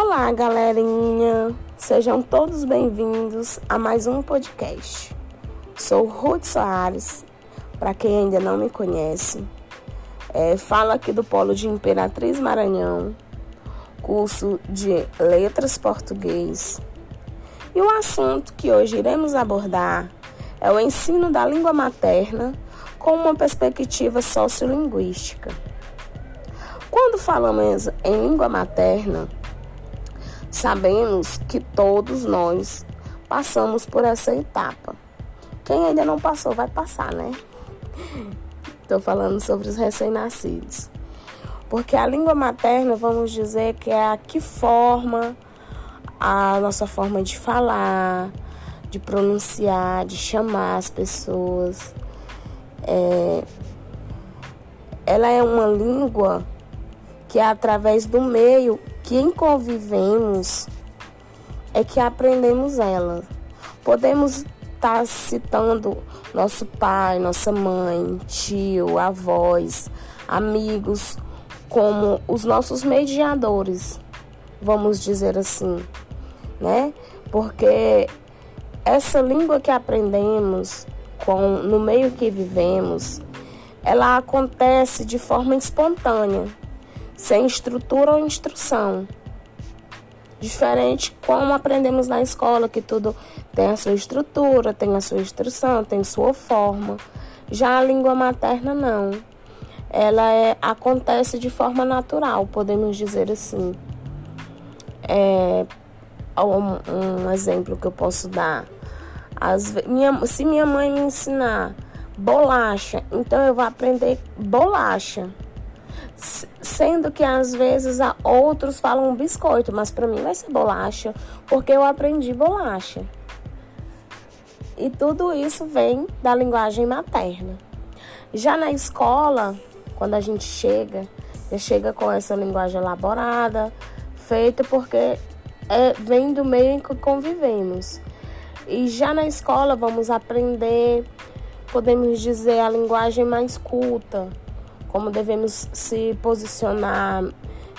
Olá, galerinha! Sejam todos bem-vindos a mais um podcast. Sou Ruth Soares, para quem ainda não me conhece. É, falo aqui do Polo de Imperatriz Maranhão, curso de Letras Português. E o assunto que hoje iremos abordar é o ensino da língua materna com uma perspectiva sociolinguística. Quando falamos em língua materna, sabemos que todos nós passamos por essa etapa. Quem ainda não passou, vai passar, né? Estou falando sobre os recém-nascidos. Porque a língua materna, vamos dizer que é a que forma a nossa forma de falar, de pronunciar, de chamar as pessoas. É, ela é uma língua que é através do meio que convivemos é que aprendemos ela. Podemos estar tá citando nosso pai, nossa mãe, tio, avós, amigos como os nossos mediadores, vamos dizer assim, né? Porque essa língua que aprendemos com no meio que vivemos, ela acontece de forma espontânea sem estrutura ou instrução. Diferente como aprendemos na escola, que tudo tem a sua estrutura, tem a sua instrução, tem sua forma. Já a língua materna não. Ela é, acontece de forma natural, podemos dizer assim. É, um, um exemplo que eu posso dar. As, minha, se minha mãe me ensinar bolacha, então eu vou aprender bolacha sendo que às vezes outros falam biscoito, mas para mim vai ser bolacha, porque eu aprendi bolacha. E tudo isso vem da linguagem materna. Já na escola, quando a gente chega, já chega com essa linguagem elaborada, feita porque é, vem do meio em que convivemos. E já na escola vamos aprender, podemos dizer, a linguagem mais culta, como devemos se posicionar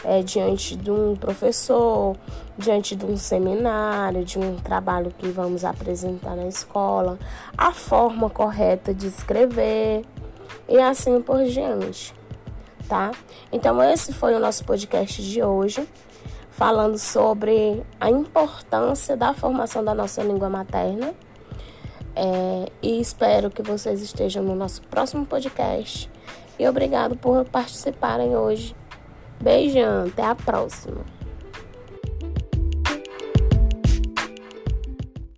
é, diante de um professor, diante de um seminário, de um trabalho que vamos apresentar na escola, a forma correta de escrever e assim por diante, tá? Então, esse foi o nosso podcast de hoje, falando sobre a importância da formação da nossa língua materna. É, e espero que vocês estejam no nosso próximo podcast e obrigado por participarem hoje. Beijão, até a próxima.